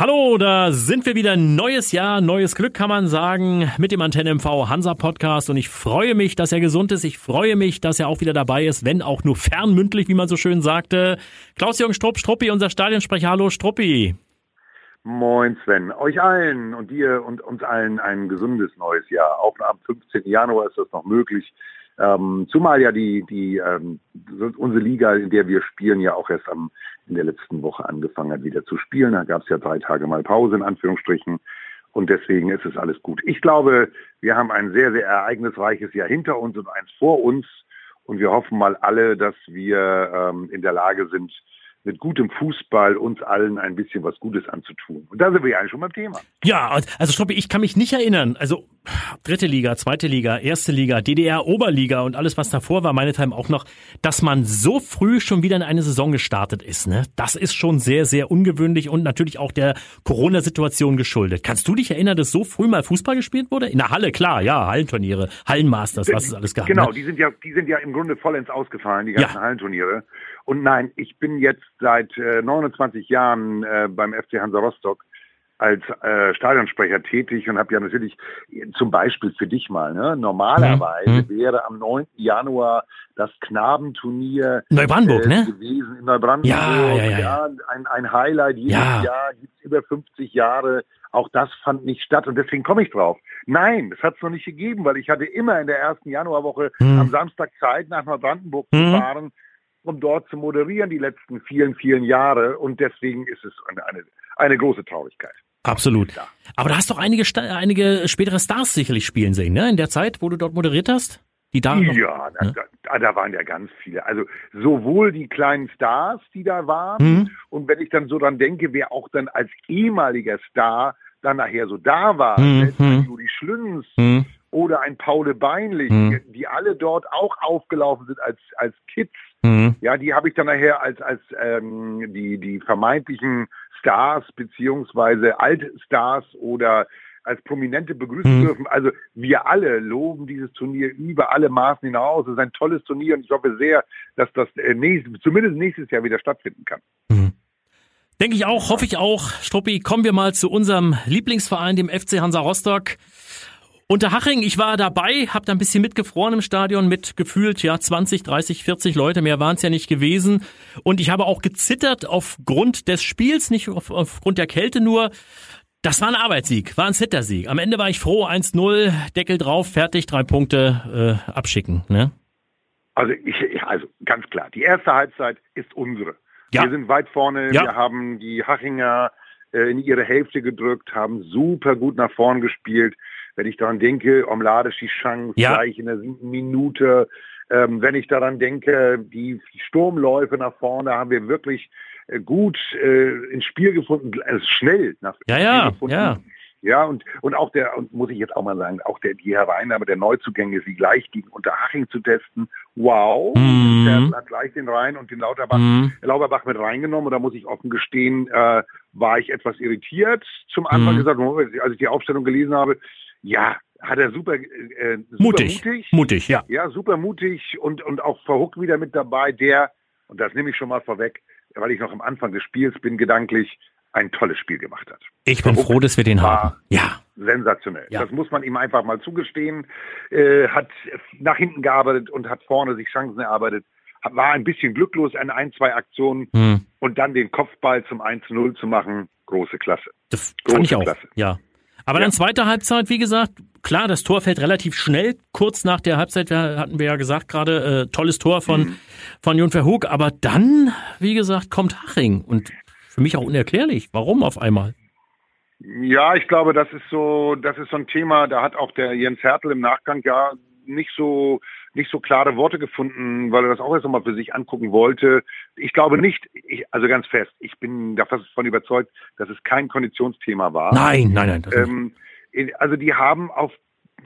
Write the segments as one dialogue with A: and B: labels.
A: Hallo, da sind wir wieder. Neues Jahr, neues Glück kann man sagen mit dem Antenne MV Hansa Podcast und ich freue mich, dass er gesund ist. Ich freue mich, dass er auch wieder dabei ist, wenn auch nur fernmündlich, wie man so schön sagte. Klaus-Jürgen Strupp, Struppi, unser Stadionsprecher. Hallo, Struppi.
B: Moin Sven, euch allen und dir und uns allen ein gesundes neues Jahr. Auch am 15. Januar ist das noch möglich. Ähm, zumal ja die, die ähm, unsere Liga, in der wir spielen, ja auch erst am, in der letzten Woche angefangen hat, wieder zu spielen. Da gab es ja drei Tage mal Pause in Anführungsstrichen. Und deswegen ist es alles gut. Ich glaube, wir haben ein sehr, sehr ereignisreiches Jahr hinter uns und eins vor uns. Und wir hoffen mal alle, dass wir ähm, in der Lage sind, mit gutem Fußball uns allen ein bisschen was Gutes anzutun. Und da sind wir ja eigentlich schon beim Thema.
A: Ja, also Stoppi, ich kann mich nicht erinnern. Also dritte Liga, zweite Liga, erste Liga, DDR, Oberliga und alles, was davor war, meine Time auch noch, dass man so früh schon wieder in eine Saison gestartet ist. Ne? Das ist schon sehr, sehr ungewöhnlich und natürlich auch der Corona-Situation geschuldet. Kannst du dich erinnern, dass so früh mal Fußball gespielt wurde? In der Halle, klar, ja, Hallenturniere, Hallenmasters, was es alles gab.
B: Genau,
A: ne?
B: die sind ja, die sind ja im Grunde vollends ausgefallen, die ganzen ja. Hallenturniere. Und nein, ich bin jetzt seit äh, 29 Jahren äh, beim FC Hansa Rostock als äh, Stadionsprecher tätig und habe ja natürlich zum Beispiel für dich mal, ne, normalerweise mhm. wäre am 9. Januar das Knabenturnier
A: Neubrandenburg, äh, ne?
B: gewesen in Neubrandenburg.
A: Ja, ja, ja,
B: ja. ein, ein Highlight jedes
A: Ja.
B: Jahr, gibt's über 50 Jahre. Auch das fand nicht statt und deswegen komme ich drauf. Nein, das hat es noch nicht gegeben, weil ich hatte immer in der ersten Januarwoche
A: Mhm.
B: am Samstag Zeit, nach Neubrandenburg zu
A: Mhm.
B: fahren, um dort zu moderieren die letzten vielen, vielen Jahre. Und deswegen ist es eine, eine, eine große Traurigkeit.
A: Absolut. Aber du hast doch einige, Sta- einige spätere Stars sicherlich spielen sehen, ne? In der Zeit, wo du dort moderiert hast? Die da noch-
B: Ja, da,
A: Ja.
B: da, da waren ja ganz viele. Also sowohl die kleinen Stars, die da waren,
A: Mhm.
B: und wenn ich dann so dran denke, wer auch dann als ehemaliger Star dann nachher so da war,
A: Mhm.
B: ein Juri Schlünz
A: Hm.
B: oder ein Paule Beinlich,
A: Mhm.
B: die alle dort auch aufgelaufen sind als, als Kids.
A: Hm.
B: Ja, die habe ich dann nachher als, als ähm, die, die vermeintlichen Stars beziehungsweise Altstars oder als Prominente begrüßen
A: Mhm.
B: dürfen. Also wir alle loben dieses Turnier über alle Maßen hinaus. Es ist ein tolles Turnier und ich hoffe sehr, dass das äh, nächst, zumindest nächstes Jahr wieder stattfinden kann.
A: Denke ich auch, hoffe ich auch. Struppi, kommen wir mal zu unserem Lieblingsverein, dem FC Hansa Rostock. Unterhaching, ich war dabei, habe da ein bisschen mitgefroren im Stadion mit gefühlt ja 20, 30, 40 Leute, mehr waren es ja nicht gewesen. Und ich habe auch gezittert aufgrund des Spiels, nicht auf, aufgrund der Kälte nur. Das war ein Arbeitssieg, war ein Zittersieg. Am Ende war ich froh, 1-0, Deckel drauf, fertig, drei Punkte äh, abschicken. Ne?
B: Also, ich, also ganz klar, die erste Halbzeit ist unsere.
A: Ja.
B: Wir sind weit vorne,
A: Ja.
B: wir haben die Hachinger äh, in ihre Hälfte gedrückt, haben super gut nach vorn gespielt. Wenn ich daran denke, Omladisch die Chance
A: Ja.
B: gleich in der siebten Minute. Ähm, wenn ich daran denke, die Sturmläufe nach vorne haben wir wirklich äh, gut äh, ins Spiel gefunden, also schnell nach
A: Ja, ja,
B: gefunden.
A: ja.
B: Ja, und, und auch der, und muss ich jetzt auch mal sagen, auch der, die Hereinnahme der Neuzugänge, sie gleich gegen Unterhaching zu testen. Wow.
A: Mhm.
B: Der hat gleich den Rhein und den Lauterbach,
A: Mhm.
B: Lauterbach mit reingenommen. Und da muss ich offen gestehen, äh, war ich etwas irritiert. Zum Anfang
A: Mhm.
B: gesagt, als ich die Aufstellung gelesen habe, ja, hat er super, äh, super
A: Mutig.
B: mutig.
A: Mutig, ja.
B: Ja, super mutig und, und auch Verhook wieder mit dabei, der, und das nehme ich schon mal vorweg, weil ich noch am Anfang des Spiels bin, gedanklich ein tolles Spiel gemacht hat.
A: Ich bin
B: Verrückt
A: froh, dass wir den haben. Ja.
B: Sensationell.
A: Ja.
B: Das muss man ihm einfach mal zugestehen. Äh, hat nach hinten gearbeitet und hat vorne sich Chancen erarbeitet. War ein bisschen glücklos an ein, zwei Aktionen
A: Hm.
B: und dann den Kopfball zum 1-0 zu machen. Große Klasse.
A: Das
B: Große
A: fand ich auch.
B: Klasse.
A: Ja. Aber
B: Ja.
A: dann zweite Halbzeit, wie gesagt, klar, das Tor fällt relativ schnell. Kurz nach der Halbzeit hatten wir ja gesagt gerade, äh, tolles Tor von,
B: Mhm.
A: von Jon Verhoek. Aber dann, wie gesagt, kommt Haching. Und für mich auch unerklärlich. Warum auf einmal?
B: Ja, ich glaube, das ist so, das ist so ein Thema, da hat auch der Jens Hertel im Nachgang ja nicht so nicht so klare Worte gefunden, weil er das auch erst einmal für sich angucken wollte. Ich glaube nicht, ich, also ganz fest, ich bin davon überzeugt, dass es kein Konditionsthema war.
A: Nein, nein, nein.
B: Ähm, also die haben auf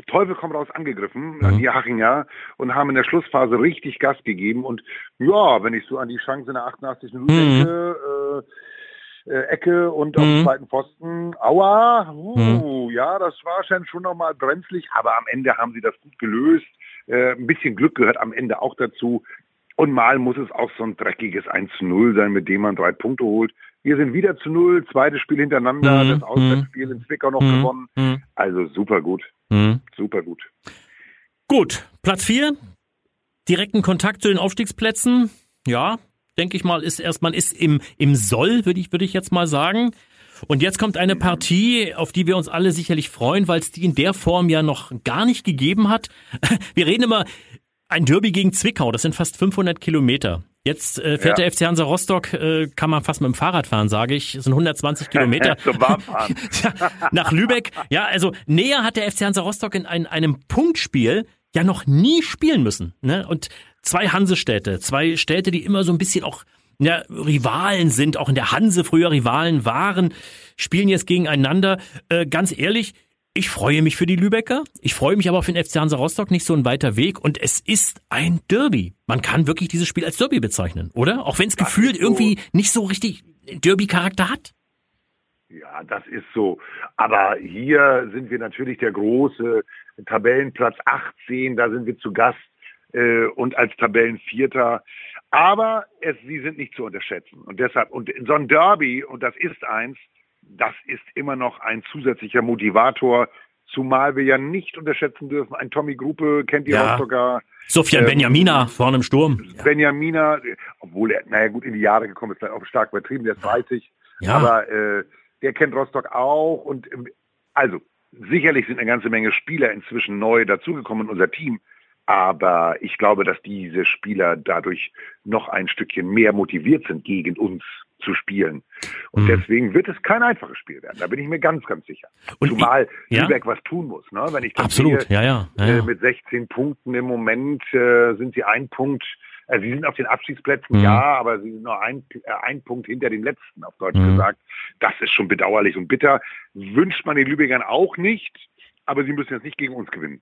B: Teufel komm raus angegriffen,
A: Mhm.
B: die Hachinger, und haben in der Schlussphase richtig Gas gegeben. Und ja, wenn ich so an die Chance in der 88. Minute
A: Mhm.
B: denke, äh, äh, Ecke und auf
A: Mhm.
B: dem zweiten Pfosten, aua, uh, ja, das war schon, schon nochmal brenzlig, aber am Ende haben sie das gut gelöst. Äh, ein bisschen Glück gehört am Ende auch dazu. Und mal muss es auch so ein dreckiges 1 zu 0 sein, mit dem man drei Punkte holt. Wir sind wieder zu null, zweites Spiel hintereinander,
A: Mhm,
B: das Auswärtsspiel in Zwickau noch
A: Mhm,
B: gewonnen.
A: mhm,
B: Also super gut,
A: mhm.
B: super gut.
A: Gut, Platz vier, direkten Kontakt zu den Aufstiegsplätzen. Ja, denke ich mal, ist erst, man ist im, im Soll, würde ich, würde ich jetzt mal sagen. Und jetzt kommt eine Partie, auf die wir uns alle sicherlich freuen, weil es die in der Form ja noch gar nicht gegeben hat. Wir reden immer ein Derby gegen Zwickau, das sind fast 500 Kilometer. Jetzt äh, fährt
B: Ja.
A: der FC Hansa Rostock, äh, kann man fast mit dem Fahrrad fahren, sage ich, das sind 120 Kilometer.
B: Zum Warmfahren.
A: Ja, nach Lübeck. Ja, also näher hat der FC Hansa Rostock in ein, einem Punktspiel ja noch nie spielen müssen. Ne? Und zwei Hansestädte, zwei Städte, die immer so ein bisschen auch ja, Rivalen sind, auch in der Hanse früher Rivalen waren, spielen jetzt gegeneinander. Äh, ganz ehrlich, ich freue mich für die Lübecker. Ich freue mich aber auf den FC Hansa Rostock, nicht so ein weiter Weg. Und es ist ein Derby. Man kann wirklich dieses Spiel als Derby bezeichnen, oder? Auch wenn es gefühlt
B: so.
A: irgendwie nicht so richtig Derby-Charakter hat.
B: Ja, das ist so. Aber hier sind wir natürlich der große Tabellenplatz 18, da sind wir zu Gast äh, und als Tabellenvierter. Aber es, sie sind nicht zu unterschätzen. Und deshalb, und so ein Derby, und das ist eins, das ist immer noch ein zusätzlicher Motivator, zumal wir ja nicht unterschätzen dürfen. Ein Tommy Gruppe kennt die
A: Ja.
B: Rostocker.
A: Sofian
B: Ähm,
A: Benjamina vorne im Sturm.
B: Benjamina, obwohl er, naja gut, in die Jahre gekommen ist, vielleicht auch stark übertrieben, der ist 30.
A: Ja.
B: Aber äh, der kennt Rostock auch. Und ähm, also, sicherlich sind eine ganze Menge Spieler inzwischen neu dazugekommen in unser Team. Aber ich glaube, dass diese Spieler dadurch noch ein Stückchen mehr motiviert sind, gegen uns zu spielen. Und
A: Mhm.
B: deswegen wird es kein einfaches Spiel werden. Da bin ich mir ganz, ganz sicher.
A: Und
B: Zumal
A: ich- ja?
B: Lübeck was tun muss. Ne? Wenn ich das
A: Absolut,
B: sehe,
A: ja, ja. ja,
B: äh,
A: ja.
B: mit 16 Punkten im Moment äh, sind sie ein Punkt. Äh, sie sind auf den Abschiedsplätzen,
A: Mhm.
B: ja, aber sie sind nur ein, äh, ein Punkt hinter den letzten, auf Deutsch
A: Mhm.
B: gesagt. Das ist schon bedauerlich und bitter. Wünscht man den Lübeckern auch nicht, aber sie müssen jetzt nicht gegen uns gewinnen.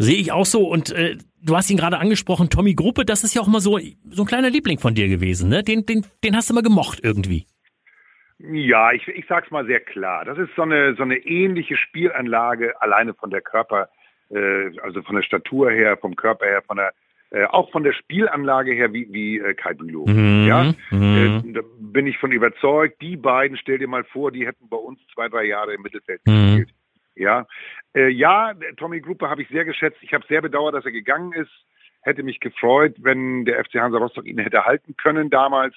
A: Sehe ich auch so. Und äh, du hast ihn gerade angesprochen, Tommy Gruppe, das ist ja auch mal so, so ein kleiner Liebling von dir gewesen, ne? Den, den, den hast du mal gemocht irgendwie.
B: Ja, ich, ich sag's mal sehr klar. Das ist so eine, so eine ähnliche Spielanlage, alleine von der Körper, äh, also von der Statur her, vom Körper her, von der, äh, auch von der Spielanlage her, wie, wie äh, Kai Bülow.
A: Mhm,
B: Ja,
A: mhm.
B: Äh, da bin ich von überzeugt. Die beiden, stell dir mal vor, die hätten bei uns zwei, drei Jahre im Mittelfeld
A: Mhm.
B: gespielt. Ja, äh, ja, Tommy Gruppe habe ich sehr geschätzt. Ich habe sehr bedauert, dass er gegangen ist. Hätte mich gefreut, wenn der FC Hansa Rostock ihn hätte halten können damals.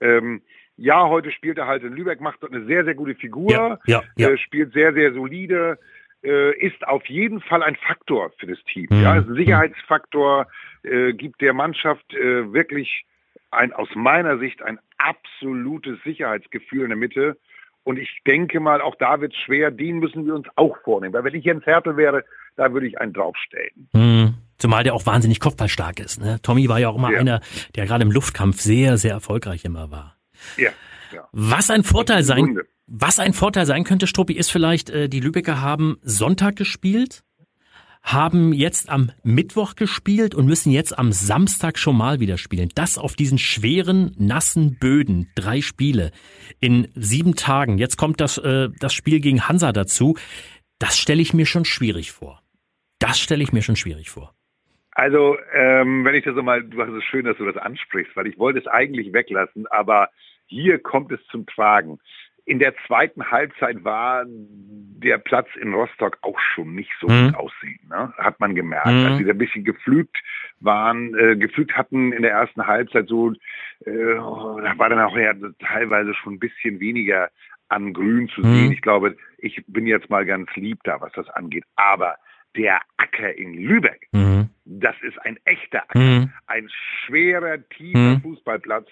B: Ähm, ja, heute spielt er halt in Lübeck, macht dort eine sehr, sehr gute Figur,
A: Ja, ja, ja.
B: Äh, spielt sehr, sehr solide, äh, ist auf jeden Fall ein Faktor für das Team.
A: Mhm.
B: Ja, ist ein Sicherheitsfaktor, äh, gibt der Mannschaft äh, wirklich ein, aus meiner Sicht ein absolutes Sicherheitsgefühl in der Mitte. Und ich denke mal, auch da wird es schwer, den müssen wir uns auch vornehmen. Weil wenn ich Jens Hertel wäre, da würde ich einen draufstellen.
A: Mhm. Zumal der auch wahnsinnig kopfballstark ist. Ne? Tommy war ja auch immer
B: Ja.
A: einer, der gerade im Luftkampf sehr, sehr erfolgreich immer war.
B: Ja, ja.
A: Was ein Vorteil sein, was ein Vorteil sein könnte, Struppi, ist vielleicht, äh, die Lübecker haben Sonntag gespielt, haben jetzt am Mittwoch gespielt und müssen jetzt am Samstag schon mal wieder spielen. Das auf diesen schweren, nassen Böden. Drei Spiele in sieben Tagen. Jetzt kommt das, äh, das Spiel gegen Hansa dazu. Das stelle ich mir schon schwierig vor. Das stelle ich mir schon schwierig vor.
B: Also, ähm, wenn ich das so mal, du hast es schön, dass du das ansprichst, weil ich wollte es eigentlich weglassen, aber hier kommt es zum Tragen. In der zweiten Halbzeit war der Platz in Rostock auch schon nicht so
A: Mhm.
B: gut aussehen, ne? hat man gemerkt.
A: Mhm.
B: Als sie da ein bisschen geflügt waren, äh, geflügt hatten in der ersten Halbzeit so, äh, da war dann auch ja teilweise schon ein bisschen weniger an Grün zu sehen.
A: Mhm.
B: Ich glaube, ich bin jetzt mal ganz lieb da, was das angeht. Aber der Acker in Lübeck,
A: Mhm.
B: das ist ein echter Acker,
A: Mhm.
B: ein schwerer, tiefer
A: Mhm.
B: Fußballplatz.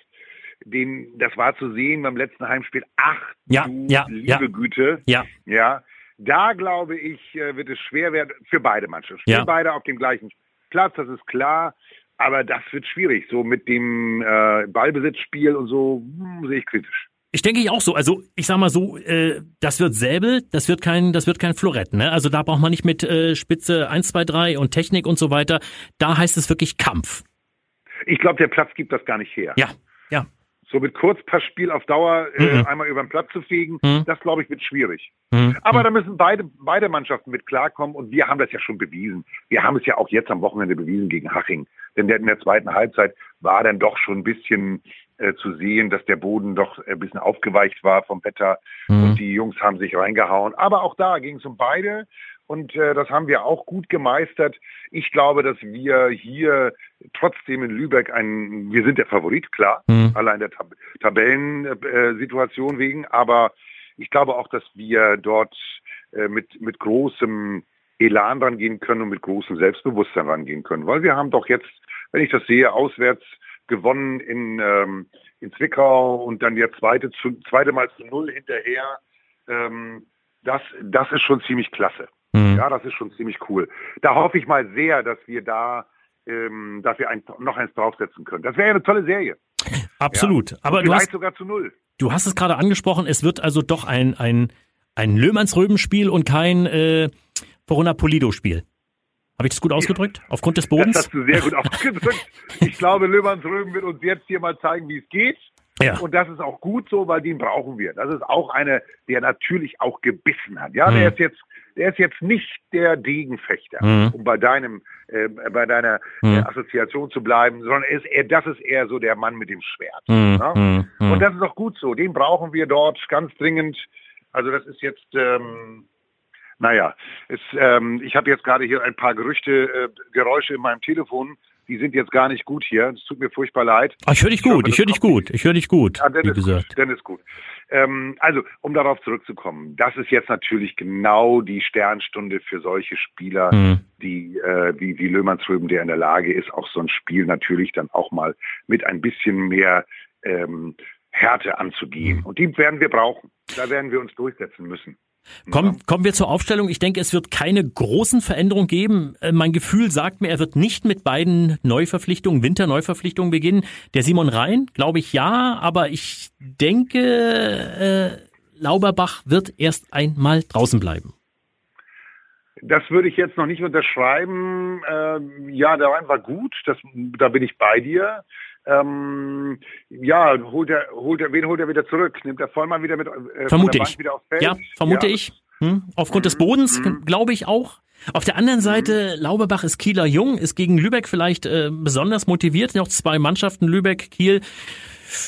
B: Den, das war zu sehen beim letzten Heimspiel. Ach,
A: Ja,
B: du
A: ja,
B: liebe
A: ja.
B: Güte.
A: Ja,
B: Ja, da glaube ich, äh, wird es schwer werden für beide Mannschaften. Spielen
A: Ja.
B: beide auf dem gleichen Platz, das ist klar. Aber das wird schwierig. So mit dem äh, Ballbesitzspiel und so hm, sehe ich kritisch.
A: Ich denke ich auch so. Also ich sag mal so, äh, das wird Säbel, das wird kein, das wird kein Florett. Ne? Also da braucht man nicht mit äh, Spitze 1, 2, 3 und Technik und so weiter. Da heißt es wirklich Kampf.
B: Ich glaube, der Platz gibt das gar nicht her.
A: Ja, ja.
B: So mit Kurzpassspiel auf Dauer äh, mhm. einmal über den Platz zu fegen, mhm. das glaube ich wird schwierig. Mhm. Aber da müssen beide, beide Mannschaften mit klarkommen und wir haben das ja schon bewiesen. Wir haben es ja auch jetzt am Wochenende bewiesen gegen Haching. Denn in der zweiten Halbzeit war dann doch schon ein bisschen äh, zu sehen, dass der Boden doch ein bisschen aufgeweicht war vom Wetter mhm. und die Jungs haben sich reingehauen. Aber auch da ging es um beide und äh, das haben wir auch gut gemeistert. Ich glaube, dass wir hier trotzdem in Lübeck ein, wir sind der Favorit, klar, mhm. allein der Tab Tabellensituation wegen, aber ich glaube auch, dass wir dort äh, mit, mit großem Elan rangehen können und mit großem Selbstbewusstsein rangehen können. Weil wir haben doch jetzt, wenn ich das sehe, auswärts gewonnen in, ähm, in Zwickau und dann der zweite, zu, zweite Mal zu Null hinterher. Ähm, das, das ist schon ziemlich klasse. Mhm. Ja, das ist schon ziemlich cool. Da hoffe ich mal sehr, dass wir da ähm, dass wir ein, noch eins draufsetzen können. Das wäre ja eine tolle Serie.
A: Absolut. Ja? Aber du hast
B: sogar zu null.
A: Du hast es gerade angesprochen. Es wird also doch ein ein ein Löhmannsröben-Spiel und kein äh, Verona Polido-Spiel. Habe ich das gut ausgedrückt? Aufgrund des Bodens?
B: Das hast du sehr gut ausgedrückt. Ich glaube, Löhmannsröben wird uns jetzt hier mal zeigen, wie es geht. Ja. Und das ist auch gut so, weil den brauchen wir. Das ist auch eine, der natürlich auch gebissen hat. Ja, mhm. der ist jetzt, der ist jetzt nicht der Degenfechter, mhm. um bei deinem, äh, bei deiner äh, mhm. äh, Assoziation zu bleiben, sondern ist er, das ist eher so der Mann mit dem Schwert.
A: Mhm. Ne?
B: Mhm. Und das ist auch gut so. Den brauchen wir dort ganz dringend. Also das ist jetzt, ähm, naja, es, ähm, ich habe jetzt gerade hier ein paar Gerüchte, äh, Geräusche in meinem Telefon die sind jetzt gar nicht gut hier. Es tut mir furchtbar leid.
A: Ach, ich höre dich gut, ich höre dich gut, ich höre dich gut.
B: Ja, dann, ist gesagt. Gut, dann ist gut. Ähm, also, um darauf zurückzukommen, das ist jetzt natürlich genau die Sternstunde für solche Spieler, mhm. die äh, wie, wie Löhmannsröben, der in der Lage ist, auch so ein Spiel natürlich dann auch mal mit ein bisschen mehr ähm, Härte anzugehen. Mhm. Und die werden wir brauchen. Da werden wir uns durchsetzen müssen.
A: Kommen, kommen wir zur Aufstellung. Ich denke, es wird keine großen Veränderungen geben. Äh, mein Gefühl sagt mir, er wird nicht mit beiden Neuverpflichtungen, Winterneuverpflichtungen beginnen. Der Simon Rhein, glaube ich, ja, aber ich denke, äh, Lauberbach wird erst einmal draußen bleiben.
B: Das würde ich jetzt noch nicht unterschreiben. Ähm, ja, der Rhein war gut, das, da bin ich bei dir. Ähm, ja, holt er, holt er, wen holt er wieder zurück? Nimmt er Vollmann wieder mit
A: äh, vermute ich. wieder aufs Feld? Ja, vermute ja. ich. Hm? Aufgrund mhm. des Bodens, mhm. glaube ich auch. Auf der anderen Seite, mhm. Lauberbach ist Kieler Jung, ist gegen Lübeck vielleicht äh, besonders motiviert. Noch zwei Mannschaften, Lübeck, Kiel.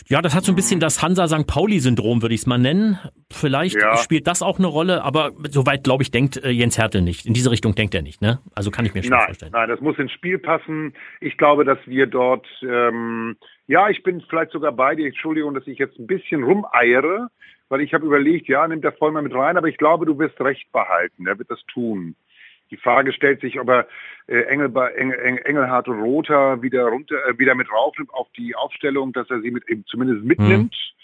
A: Ja, das hat so ein bisschen das Hansa St. Pauli-Syndrom, würde ich es mal nennen. Vielleicht ja. spielt das auch eine Rolle, aber soweit, glaube ich, denkt äh, Jens Hertel nicht. In diese Richtung denkt er nicht, ne? Also kann ich mir schon
B: nein,
A: vorstellen.
B: Nein, das muss ins Spiel passen. Ich glaube, dass wir dort, ähm, ja, ich bin vielleicht sogar bei dir, Entschuldigung, dass ich jetzt ein bisschen rumeiere, weil ich habe überlegt, ja, nimmt der Vollmer mit rein, aber ich glaube, du wirst recht behalten. Er wird das tun. Die Frage stellt sich, ob er äh, Engel, Engel, Engelhardt und Rother wieder runter, äh, wieder mit raufnimmt auf die Aufstellung, dass er sie mit zumindest mitnimmt. Mhm.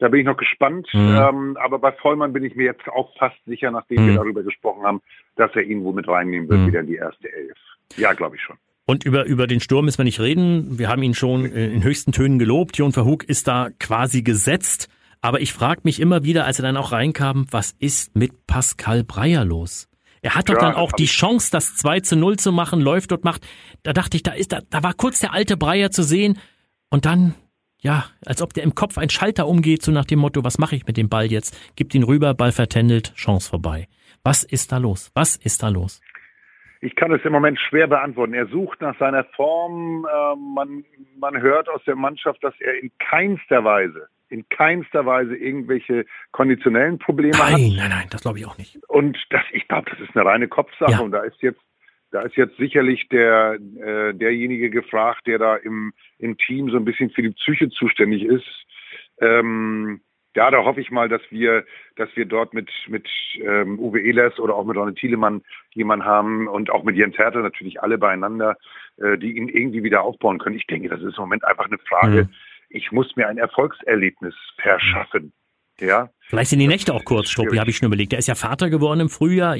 B: Da bin ich noch gespannt. Mhm. Ähm, aber bei Vollmann bin ich mir jetzt auch fast sicher, nachdem mhm. wir darüber gesprochen haben, dass er ihn wohl mit reinnehmen wird, mhm. wieder in die erste Elf. Ja, glaube ich schon.
A: Und über, über den Sturm müssen wir nicht reden. Wir haben ihn schon äh, in höchsten Tönen gelobt. Jon Verhoek ist da quasi gesetzt. Aber ich frage mich immer wieder, als er dann auch reinkam, was ist mit Pascal Breyer los? Er hat doch ja, dann auch die Chance, das 2 zu 0 zu machen, läuft dort, macht. Da dachte ich, da ist, da, da war kurz der alte Breyer zu sehen und dann, ja, als ob der im Kopf ein Schalter umgeht, so nach dem Motto, was mache ich mit dem Ball jetzt? Gibt ihn rüber, Ball vertändelt, Chance vorbei. Was ist da los? Was ist da los?
B: Ich kann es im Moment schwer beantworten. Er sucht nach seiner Form. Äh, man, man hört aus der Mannschaft, dass er in keinster Weise in keinster Weise irgendwelche konditionellen Probleme
A: nein,
B: hat.
A: Nein, nein, nein, das glaube ich auch nicht.
B: Und das, ich glaube, das ist eine reine Kopfsache ja. und da ist jetzt da ist jetzt sicherlich der äh, derjenige gefragt, der da im im Team so ein bisschen für die Psyche zuständig ist. Ähm, ja, da hoffe ich mal, dass wir, dass wir dort mit mit ähm, Uwe Ehlers oder auch mit Ronne Thielemann jemanden haben und auch mit Jens Hertel natürlich alle beieinander, äh, die ihn irgendwie wieder aufbauen können. Ich denke, das ist im Moment einfach eine Frage, mhm ich muss mir ein Erfolgserlebnis verschaffen. Ja.
A: Vielleicht sind die Nächte auch kurz, Struppi, habe ich schon überlegt. Der ist ja Vater geworden im Frühjahr.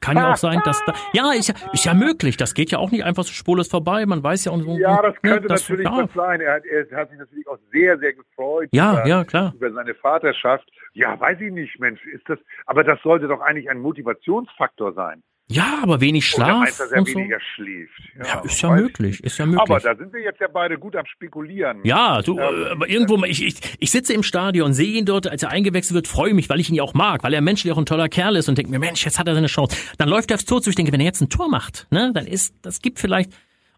A: Kann ja auch sein, dass da, ja, ist ja, ist ja möglich. Das geht ja auch nicht einfach so spurlos vorbei. Man weiß ja auch
B: so. Ja, das ne, könnte das, natürlich ja. sein. Er hat, er hat sich natürlich auch sehr, sehr gefreut.
A: Ja, über, ja, klar.
B: Über seine Vaterschaft. Ja, weiß ich nicht, Mensch, ist das, aber das sollte doch eigentlich ein Motivationsfaktor sein.
A: Ja, aber wenig Schlaf.
B: Oder dass er
A: und so.
B: weniger schläft.
A: Ja, ist ja möglich, ist ja möglich.
B: Aber da sind wir jetzt ja beide gut am Spekulieren.
A: Ja, du,
B: Ähm,
A: äh, aber irgendwo, ich, ich, ich sitze im Stadion, sehe ihn dort, als er eingewechselt wird, freue mich, weil ich ihn ja auch mag, weil er menschlich auch ein toller Kerl ist und denke mir, Mensch, jetzt hat er seine Chance. Dann läuft er aufs Tor zu, ich denke, wenn er jetzt ein Tor macht, ne, dann ist, das gibt vielleicht,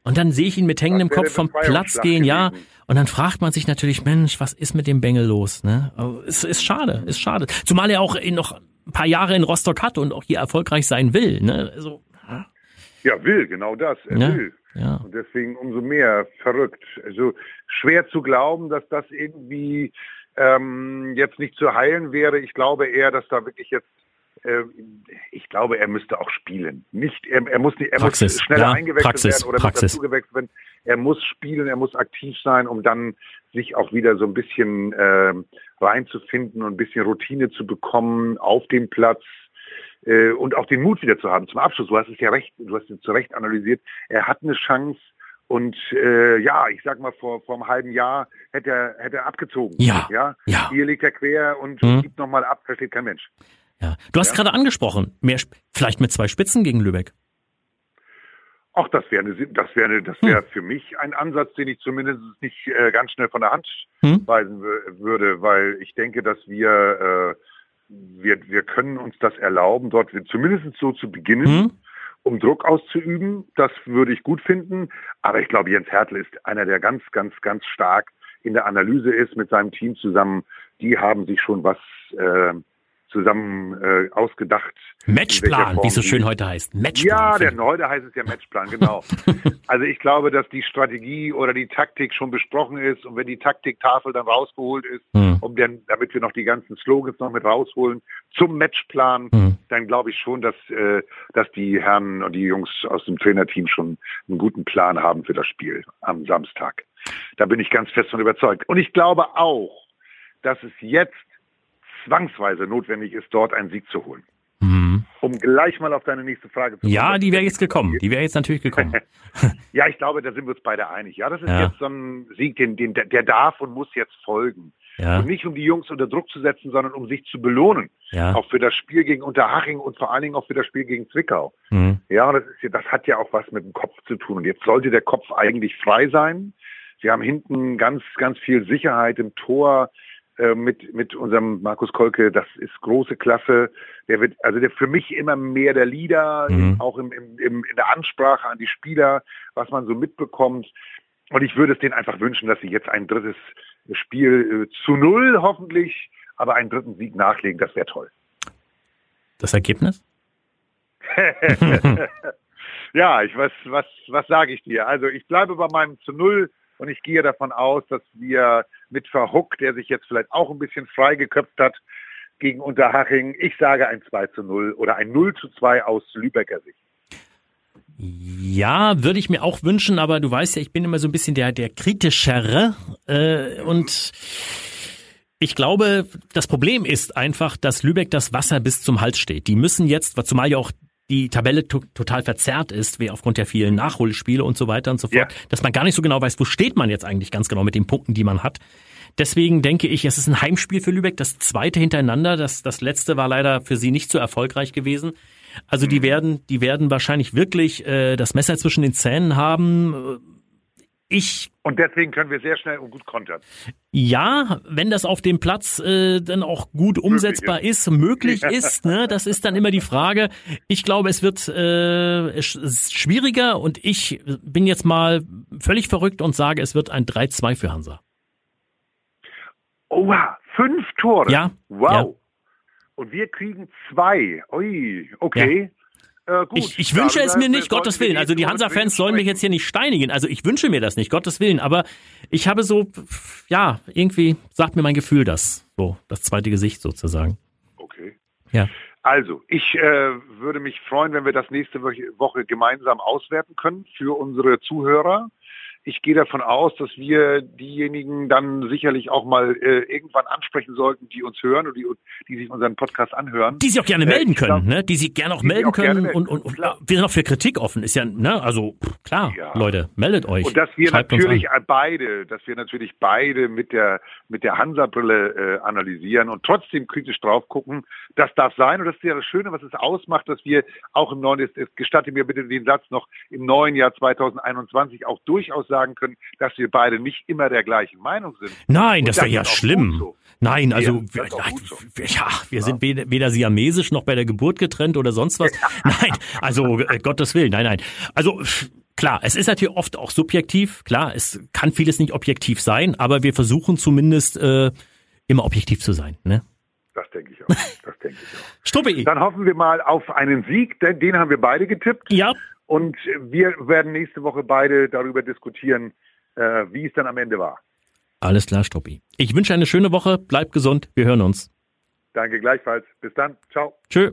A: und dann sehe ich ihn mit hängendem Kopf vom Platz gehen, ja,
B: gewesen.
A: und dann fragt man sich natürlich, Mensch, was ist mit dem Bengel los, ne? Es ist schade, ist schade. Zumal er auch noch ein paar Jahre in Rostock hat und auch hier erfolgreich sein will, ne? Also,
B: Ja, will, genau das. Er
A: Ja,
B: will.
A: ja.
B: Und deswegen umso mehr verrückt. Also schwer zu glauben, dass das irgendwie ähm, jetzt nicht zu heilen wäre. Ich glaube eher, dass da wirklich jetzt ich glaube, er müsste auch spielen. Nicht, er, er muss nicht, er
A: Praxis,
B: muss schneller
A: ja,
B: eingewechselt
A: Praxis,
B: werden oder
A: Praxis.
B: dazugewechselt werden. Er muss spielen, er muss aktiv sein, um dann sich auch wieder so ein bisschen äh, reinzufinden und ein bisschen Routine zu bekommen auf dem Platz äh, und auch den Mut wieder zu haben zum Abschluss. Du hast es ja recht, du hast es zu Recht analysiert. Er hat eine Chance und äh, ja, ich sag mal vor vor einem halben Jahr hätte er hätte er abgezogen.
A: Ja,
B: ja.
A: ja.
B: Hier liegt er quer und
A: Mhm.
B: gibt nochmal ab, versteht kein Mensch.
A: Ja. Du hast
B: Ja.
A: gerade angesprochen, mehr, vielleicht mit zwei Spitzen gegen Lübeck.
B: Auch das wäre eine, das wäre eine, das wäre für mich ein Ansatz, den ich zumindest nicht äh, ganz schnell von der Hand
A: Hm?
B: weisen wür- würde, weil ich denke, dass wir äh, wir wir können uns das erlauben, dort zumindest so zu beginnen.
A: Hm?
B: um Druck auszuüben. Das würde ich gut finden. Aber ich glaube, Jens Hertel ist einer, der ganz, ganz, ganz stark in der Analyse ist mit seinem Team zusammen. Die haben sich schon was äh, zusammen äh, ausgedacht.
A: Matchplan, wie es so schön heute heißt. Matchplan.
B: ja,
A: finde
B: heute heißt es ja Matchplan, genau. also ich glaube, dass die Strategie oder die Taktik schon besprochen ist und wenn die Taktiktafel dann rausgeholt ist,
A: ich. Hm.
B: um dann, damit wir noch die ganzen Slogans noch mit rausholen zum Matchplan,
A: Hm.
B: dann glaube ich schon, dass, äh, dass die Herren und die Jungs aus dem Trainerteam schon einen guten Plan haben für das Spiel am Samstag. Da bin ich ganz fest von überzeugt. Und ich glaube auch, dass es jetzt zwangsweise notwendig ist, dort einen Sieg zu holen.
A: Hm.
B: Um gleich mal auf deine nächste Frage zu
A: Ja,
B: kommen.
A: die wäre jetzt gekommen. Die wäre jetzt natürlich gekommen.
B: Ja, ich glaube, da sind wir uns beide einig. Ja, das ist
A: Ja.
B: jetzt so ein Sieg, den, den, der darf und muss jetzt folgen.
A: Ja,
B: Und nicht um die Jungs unter Druck zu setzen, sondern um sich zu belohnen.
A: ja.
B: Auch für das Spiel gegen Unterhaching und vor allen Dingen auch für das Spiel gegen Zwickau.
A: Hm.
B: Ja, das, ist, ja- das hat ja auch was mit dem Kopf zu tun. Und jetzt sollte der Kopf eigentlich frei sein. Wir haben hinten ganz, ganz viel Sicherheit im Tor äh, mit, mit unserem Markus Kolke. Das ist große Klasse. Der wird, also der für mich immer mehr der Leader,
A: Mhm.
B: auch im, im, im, in der Ansprache an die Spieler, was man so mitbekommt. Und ich würde es denen einfach wünschen, dass sie jetzt ein drittes Spiel äh, zu null hoffentlich, aber einen dritten Sieg nachlegen. Das wäre toll.
A: Das Ergebnis?
B: Ja, ich was was was sage ich dir? Also ich bleibe bei meinem zu null und ich gehe davon aus, dass wir mit Verhuck, der sich jetzt vielleicht auch ein bisschen freigeköpft hat gegen Unterhaching, ich sage ein 2 zu 0 oder ein 0 zu 2 aus Lübecker Sicht.
A: Ja, würde ich mir auch wünschen, aber du weißt ja, ich bin immer so ein bisschen der, der kritischere äh, und ich glaube, das Problem ist einfach, dass Lübeck das Wasser bis zum Hals steht. Die müssen jetzt, zumal ja auch die Tabelle to total verzerrt ist, wie aufgrund der vielen Nachholspiele und so weiter und so fort,
B: Ja.
A: dass man gar nicht so genau weiß, wo steht man jetzt eigentlich ganz genau mit den Punkten, die man hat. Deswegen denke ich, es ist ein Heimspiel für Lübeck, das zweite hintereinander. Das, das letzte war leider für sie nicht so erfolgreich gewesen. Also die werden, die werden wahrscheinlich wirklich äh, das Messer zwischen den Zähnen haben. Ich
B: Und deswegen können wir sehr schnell und gut kontern.
A: ja, wenn das auf dem Platz äh, dann auch gut umsetzbar ist, möglich ist, ne, das ist dann immer die Frage. Ich glaube, es wird äh, ist schwieriger und ich bin jetzt mal völlig verrückt und sage, es wird ein 3-2 für Hansa.
B: Oha, fünf Tore.
A: Ja,
B: Wow.
A: ja.
B: Und wir kriegen zwei. Ui, okay. Äh, gut.
A: Ich, ich wünsche es mir nicht, Gottes Willen. Also die Hansa-Fans sollen mich jetzt hier nicht steinigen. Also ich wünsche mir das nicht, Gottes Willen. Aber ich habe so, ja, irgendwie sagt mir mein Gefühl das. So, das zweite Gesicht sozusagen.
B: Okay.
A: Ja.
B: Also, ich äh, würde mich freuen, wenn wir das nächste Woche gemeinsam auswerten können für unsere Zuhörer. Ich gehe davon aus, dass wir diejenigen dann sicherlich auch mal äh, irgendwann ansprechen sollten, die uns hören und die, die sich unseren Podcast anhören.
A: Die sich auch gerne äh, melden können, glaub, ne? Die sich gerne auch melden auch können melden. und, und, und wir sind auch für Kritik offen. Ist ja, ne? Also klar, ja. Leute, meldet euch.
B: Und dass wir natürlich beide, dass wir natürlich beide mit der mit der Hansa-Brille äh, analysieren und trotzdem kritisch drauf gucken, das darf sein und das ist ja das Schöne, was es ausmacht, dass wir auch im neuen, gestatte mir bitte den Satz noch, im neuen Jahr 2021 auch durchaus sagen können, dass wir beide nicht immer der gleichen Meinung sind.
A: Nein, das wäre ja schlimm. So. Nein, also ja, so. ja, wir sind weder, weder siamesisch noch bei der Geburt getrennt oder sonst was. nein, also äh, Gottes Willen, nein, nein. Also klar, es ist natürlich oft auch subjektiv. Klar, es kann vieles nicht objektiv sein, aber wir versuchen zumindest äh, immer objektiv zu sein. Ne?
B: Das denke ich auch. Das denke ich auch.
A: Struppi.
B: Dann hoffen wir mal auf einen Sieg, denn den haben wir beide getippt.
A: Ja.
B: Und wir werden nächste Woche beide darüber diskutieren, äh, wie es dann am Ende war.
A: Alles klar, Struppi. Ich wünsche eine schöne Woche. Bleib gesund. Wir hören uns.
B: Danke gleichfalls. Bis dann. Ciao.
A: Tschö.